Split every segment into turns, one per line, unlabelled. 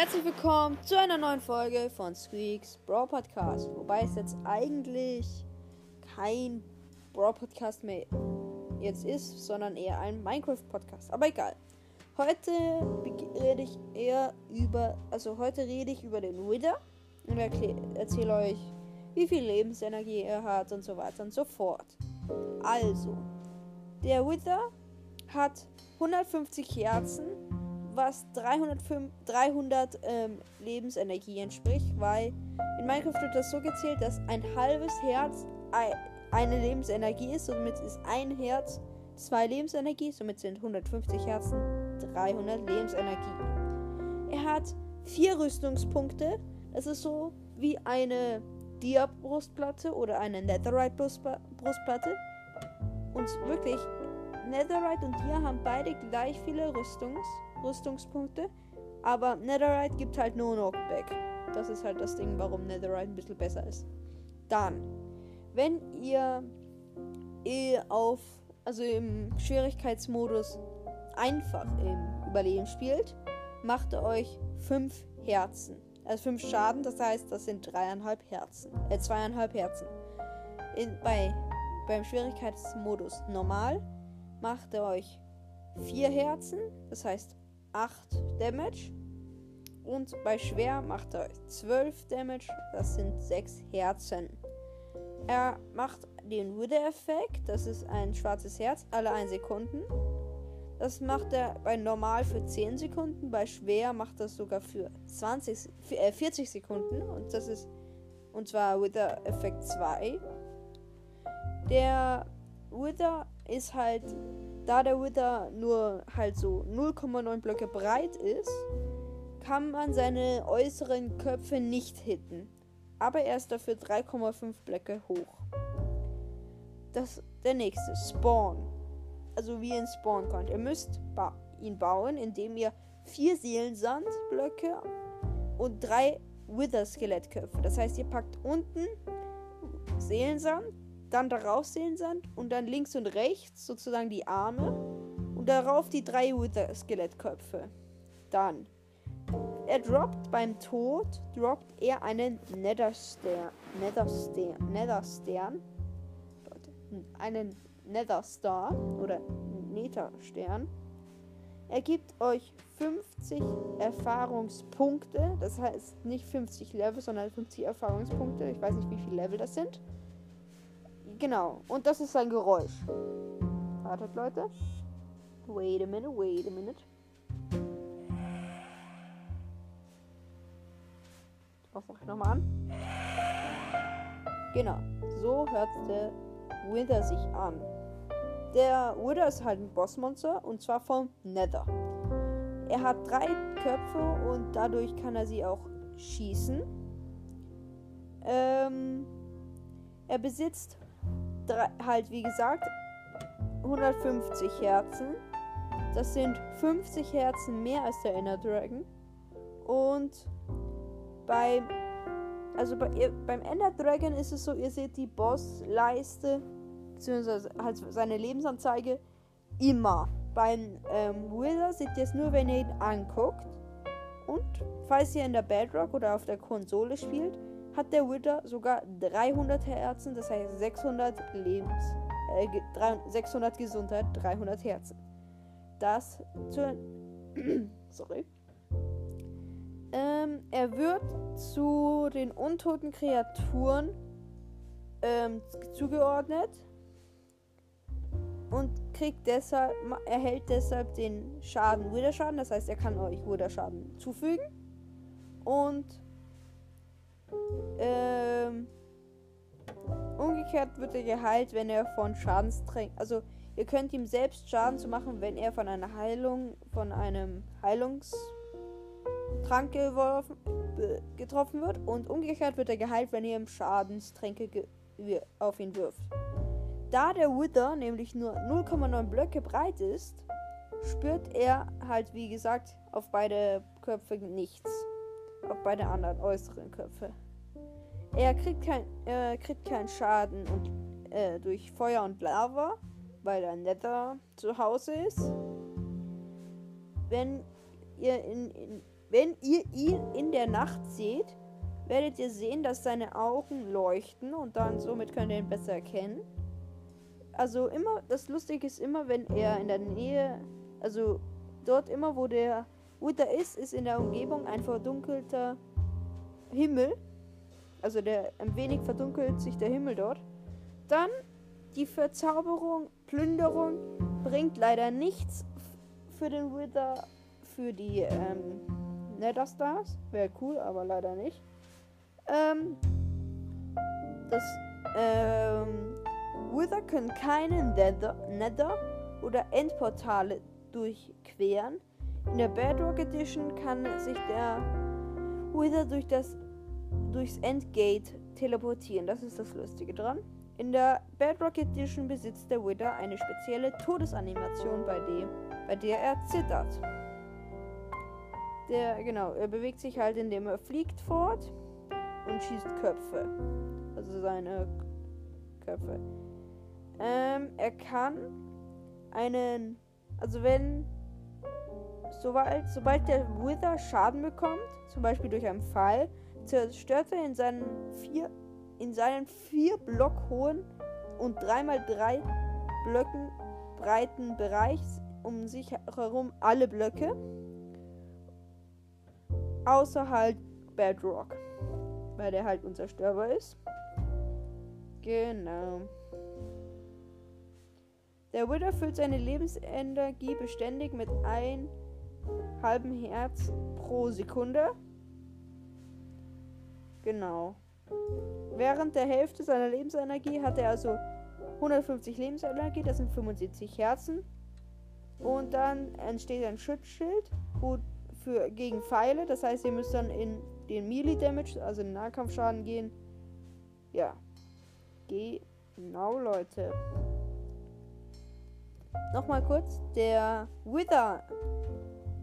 Herzlich willkommen zu einer neuen Folge von Squeaks Brawl Podcast. Wobei es jetzt eigentlich kein Brawl Podcast mehr jetzt ist, sondern eher ein Minecraft Podcast. Aber egal. Heute rede ich eher über, also heute rede ich über den Wither und erzähle euch, wie viel Lebensenergie er hat und so weiter und so fort. Also, der Wither hat 150 Herzen was 305, 300 ähm, Lebensenergie entspricht, weil in Minecraft wird das so gezählt, dass ein halbes Herz eine Lebensenergie ist. Somit ist ein Herz zwei Lebensenergie. Somit sind 150 Herzen 300 Lebensenergie. Er hat vier Rüstungspunkte. Das ist so wie eine Dia-Brustplatte oder eine Netherite-Brustplatte. Und wirklich, Netherite und Dia haben beide gleich viele Rüstungs Rüstungspunkte. Aber Netherite gibt halt nur Knockback. Das ist halt das Ding, warum Netherite ein bisschen besser ist. Dann, wenn ihr eh auf, also im Schwierigkeitsmodus einfach im Überleben spielt, macht ihr euch 5 Herzen. Also 5 Schaden, das heißt, das sind dreieinhalb Herzen. Äh, zweieinhalb Herzen. In, bei, beim Schwierigkeitsmodus normal macht ihr euch 4 Herzen, das heißt 8 Damage. Und bei schwer macht er 12 Damage. Das sind 6 Herzen. Er macht den Wither-Effekt. Das ist ein schwarzes Herz alle 1 Sekunden. Das macht er bei normal für 10 Sekunden. Bei schwer macht er sogar für 20, äh, 40 Sekunden. Und das ist. Und zwar Wither-Effekt 2. Der Wither ist halt da der Wither nur halt so 0,9 Blöcke breit ist, kann man seine äußeren Köpfe nicht hitten. Aber er ist dafür 3,5 Blöcke hoch. Das der nächste Spawn. Also wie ihr ihn spawnen könnt. Ihr müsst ba ihn bauen, indem ihr vier Seelensandblöcke und drei Wither-Skelettköpfe. Das heißt, ihr packt unten Seelensand, dann darauf Seelensand und dann links und rechts sozusagen die Arme und darauf die drei Wither-Skelettköpfe. Dann, er droppt beim Tod, droppt er einen Netherstern, Netherstern, Netherstern, einen Netherstar oder Netherstern. Er gibt euch 50 Erfahrungspunkte, das heißt nicht 50 Level, sondern 50 Erfahrungspunkte. Ich weiß nicht, wie viele Level das sind. Genau. Und das ist sein Geräusch. Wartet, Leute. Wait a minute, wait a minute. Was mach ich nochmal an? Genau. So hört der Wither sich an. Der Wither ist halt ein Bossmonster und zwar vom Nether. Er hat drei Köpfe und dadurch kann er sie auch schießen. Ähm, er besitzt halt wie gesagt 150 Herzen. Das sind 50 Herzen mehr als der Inner Dragon. Und beim also bei, beim Ender Dragon ist es so, ihr seht die Bossleiste beziehungsweise halt seine Lebensanzeige immer. Beim ähm, Wither seht ihr es nur, wenn ihr ihn anguckt. Und falls ihr in der Bedrock oder auf der Konsole spielt, hat der Wither sogar 300 Herzen, das heißt 600 Lebens, äh, 600 Gesundheit, 300 Herzen. Das zu, sorry. Ähm, er wird zu den untoten Kreaturen ähm, zugeordnet und kriegt deshalb, erhält deshalb den Schaden Widerschaden. Das heißt, er kann euch Widerschaden zufügen. Und ähm, umgekehrt wird er geheilt, wenn er von Schadenstränken. Also ihr könnt ihm selbst Schaden zu machen, wenn er von einer Heilung, von einem Heilungstrank geworfen, getroffen wird. Und umgekehrt wird er geheilt, wenn ihr ihm Schadenstränke auf ihn wirft. Da der Wither nämlich nur 0,9 Blöcke breit ist, spürt er halt wie gesagt auf beide Köpfe nichts auf beide anderen äußeren Köpfe. Er kriegt, kein, er kriegt keinen Schaden und, äh, durch Feuer und Lava, weil er Nether zu Hause ist. Wenn ihr in, in wenn ihr ihn in der Nacht seht, werdet ihr sehen, dass seine Augen leuchten und dann somit könnt ihr ihn besser erkennen. Also immer, das Lustige ist immer, wenn er in der Nähe, also dort immer, wo der Wither ist, ist in der Umgebung ein verdunkelter Himmel. Also der ein wenig verdunkelt sich der Himmel dort. Dann die Verzauberung, Plünderung bringt leider nichts für den Wither, für die ähm, Nether Stars. Wäre cool, aber leider nicht. Ähm, das ähm, Wither können keine Nether, Nether oder Endportale durchqueren. In der Bedrock Edition kann sich der Wither durch das durchs Endgate teleportieren. Das ist das Lustige dran. In der Bedrock Edition besitzt der Wither eine spezielle Todesanimation, bei, dem, bei der er zittert. Der, genau, er bewegt sich halt, indem er fliegt fort und schießt Köpfe. Also seine Köpfe. Ähm, er kann einen, also wenn, sobald, sobald der Wither Schaden bekommt, zum Beispiel durch einen Fall, zerstört er in seinen vier, in seinen vier Block hohen und dreimal drei Blöcken breiten Bereich um sich herum alle Blöcke. Außer halt Bedrock. Weil der halt unzerstörbar ist. Genau. Der Wither füllt seine Lebensenergie beständig mit einem halben Herz pro Sekunde. Genau. Während der Hälfte seiner Lebensenergie hat er also 150 Lebensenergie, das sind 75 Herzen. Und dann entsteht ein Schutzschild für, gegen Pfeile. Das heißt, ihr müsst dann in den Melee Damage, also den Nahkampfschaden gehen. Ja. Genau, Leute. Nochmal kurz. Der Wither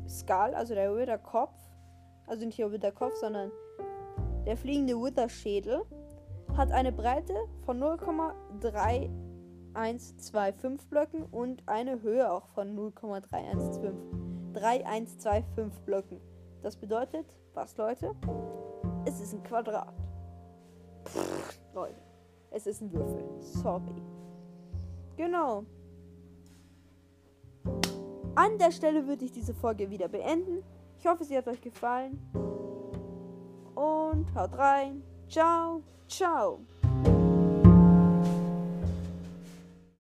Skull, also der Wither Kopf, also nicht der Wither Kopf, sondern der fliegende Wither-Schädel hat eine Breite von 0,3125 Blöcken und eine Höhe auch von 0,315 3125 Blöcken. Das bedeutet, was Leute? Es ist ein Quadrat. Pff, Leute, es ist ein Würfel. Sorry. Genau. An der Stelle würde ich diese Folge wieder beenden. Ich hoffe, sie hat euch gefallen und haut rein. Ciao, ciao.